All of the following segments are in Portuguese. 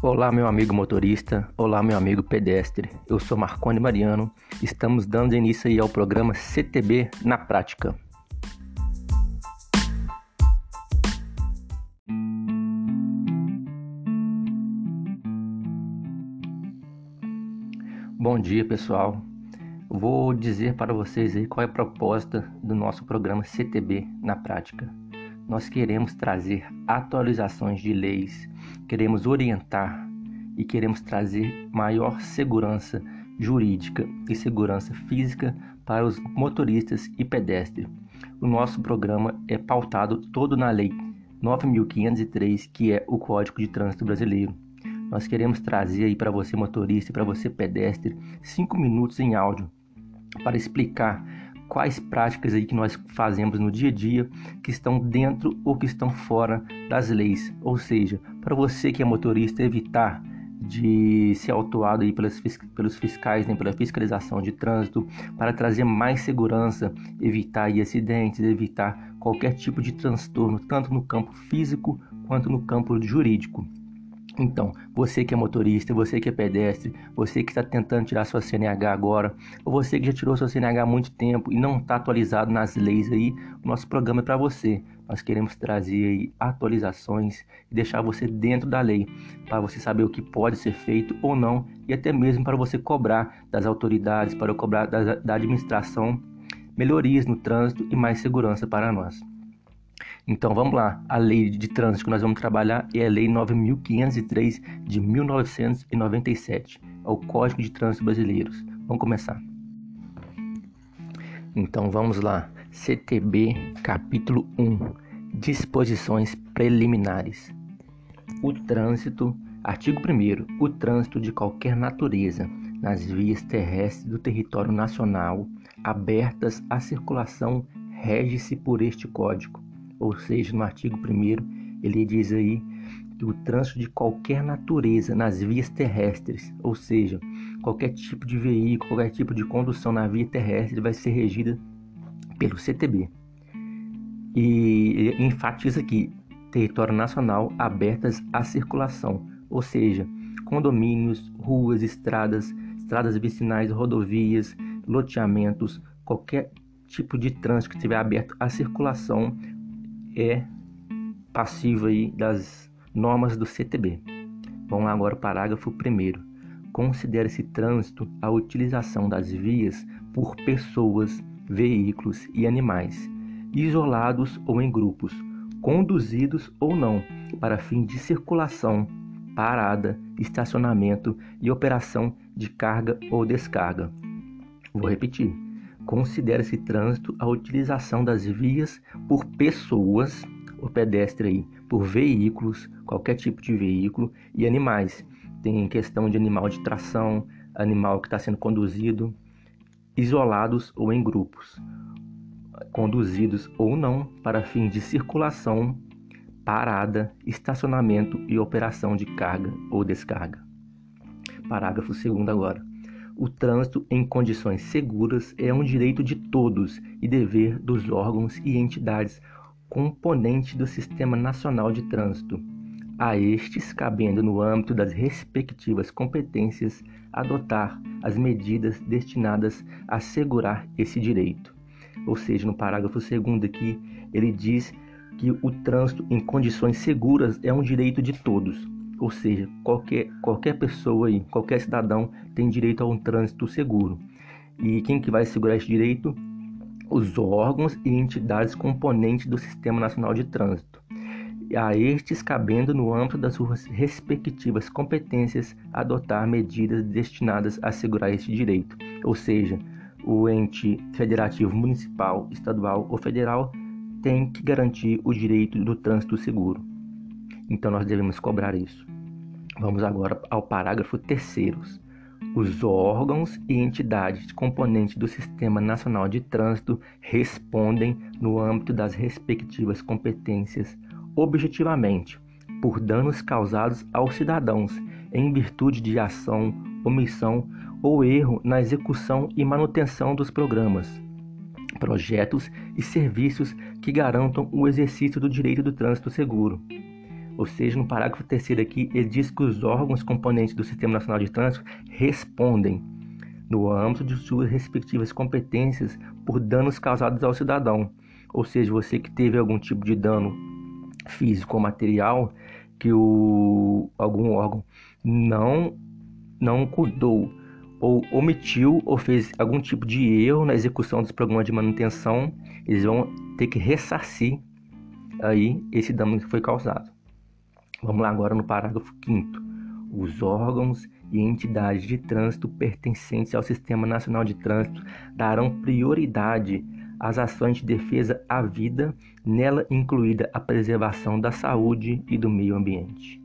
Olá, meu amigo motorista. Olá, meu amigo pedestre. Eu sou Marconi Mariano. Estamos dando início aí ao programa CTB na prática. Bom dia, pessoal. Vou dizer para vocês aí qual é a proposta do nosso programa CTB na prática. Nós queremos trazer atualizações de leis queremos orientar e queremos trazer maior segurança jurídica e segurança física para os motoristas e pedestres. O nosso programa é pautado todo na Lei 9.503, que é o Código de Trânsito Brasileiro. Nós queremos trazer aí para você motorista e para você pedestre cinco minutos em áudio para explicar quais práticas aí que nós fazemos no dia a dia que estão dentro ou que estão fora das leis. Ou seja, para você que é motorista evitar de ser autuado aí pelos, pelos fiscais, nem pela fiscalização de trânsito, para trazer mais segurança, evitar aí acidentes, evitar qualquer tipo de transtorno, tanto no campo físico quanto no campo jurídico. Então, você que é motorista, você que é pedestre, você que está tentando tirar sua CNH agora, ou você que já tirou sua CNH há muito tempo e não está atualizado nas leis aí, o nosso programa é para você. Nós queremos trazer aí atualizações e deixar você dentro da lei, para você saber o que pode ser feito ou não e até mesmo para você cobrar das autoridades, para cobrar da, da administração melhorias no trânsito e mais segurança para nós. Então vamos lá, a lei de trânsito que nós vamos trabalhar é a Lei 9503 de 1997, é o Código de Trânsito Brasileiro. Vamos começar. Então vamos lá, CTB capítulo 1, disposições preliminares. O trânsito, artigo 1 o trânsito de qualquer natureza nas vias terrestres do território nacional abertas à circulação rege-se por este código ou seja, no artigo 1 ele diz aí que o trânsito de qualquer natureza nas vias terrestres, ou seja, qualquer tipo de veículo, qualquer tipo de condução na via terrestre vai ser regida pelo CTB. E enfatiza aqui território nacional abertas à circulação, ou seja, condomínios, ruas, estradas, estradas vicinais, rodovias, loteamentos, qualquer tipo de trânsito que estiver aberto à circulação é passivo aí das normas do CTB. Vamos lá agora o parágrafo 1 Considera-se trânsito a utilização das vias por pessoas, veículos e animais, isolados ou em grupos, conduzidos ou não, para fim de circulação, parada, estacionamento e operação de carga ou descarga. Vou repetir Considera-se trânsito a utilização das vias por pessoas, o pedestre aí, por veículos, qualquer tipo de veículo e animais. Tem questão de animal de tração, animal que está sendo conduzido, isolados ou em grupos, conduzidos ou não para fim de circulação, parada, estacionamento e operação de carga ou descarga. Parágrafo 2 agora. O trânsito em condições seguras é um direito de todos e dever dos órgãos e entidades componentes do Sistema Nacional de Trânsito. A estes, cabendo no âmbito das respectivas competências, adotar as medidas destinadas a assegurar esse direito. Ou seja, no parágrafo 2 aqui, ele diz que o trânsito em condições seguras é um direito de todos. Ou seja, qualquer, qualquer pessoa aí, qualquer cidadão tem direito a um trânsito seguro. E quem que vai segurar esse direito? Os órgãos e entidades componentes do Sistema Nacional de Trânsito. A estes cabendo no âmbito das suas respectivas competências adotar medidas destinadas a assegurar este direito. Ou seja, o ente federativo municipal, estadual ou federal tem que garantir o direito do trânsito seguro. Então nós devemos cobrar isso. Vamos agora ao parágrafo 3. Os órgãos e entidades componentes do Sistema Nacional de Trânsito respondem, no âmbito das respectivas competências, objetivamente, por danos causados aos cidadãos em virtude de ação, omissão ou erro na execução e manutenção dos programas, projetos e serviços que garantam o exercício do direito do trânsito seguro Ou seja, no parágrafo terceiro aqui, ele diz que os órgãos componentes do Sistema Nacional de Trânsito respondem, no âmbito de suas respectivas competências, por danos causados ao cidadão. Ou seja, você que teve algum tipo de dano físico ou material que o, algum órgão não, não cuidou ou omitiu ou fez algum tipo de erro na execução dos programas de manutenção, eles vão ter que ressarcir aí esse dano que foi causado. Vamos lá agora no parágrafo 5 Os órgãos e entidades de trânsito pertencentes ao Sistema Nacional de Trânsito darão prioridade às ações de defesa à vida, nela incluída a preservação da saúde e do meio ambiente.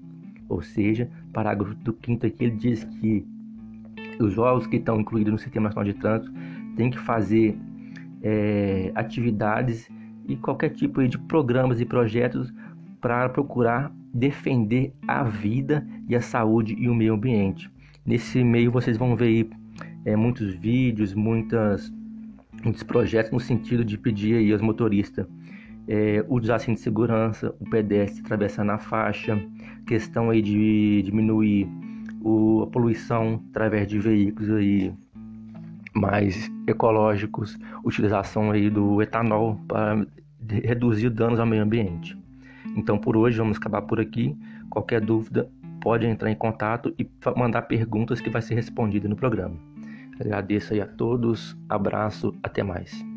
Ou seja, parágrafo do 5 aqui ele diz que os órgãos que estão incluídos no Sistema Nacional de Trânsito têm que fazer é, atividades e qualquer tipo de programas e projetos para procurar defender a vida e a saúde e o meio ambiente. Nesse meio vocês vão ver aí, é, muitos vídeos, muitas, muitos projetos no sentido de pedir aí aos motoristas é, o desastre de segurança, o pedestre atravessando a faixa, questão aí de diminuir o, a poluição através de veículos aí mais ecológicos, utilização aí do etanol para reduzir danos ao meio ambiente. Então por hoje vamos acabar por aqui. Qualquer dúvida pode entrar em contato e mandar perguntas que vai ser respondida no programa. Agradeço aí a todos, abraço, até mais.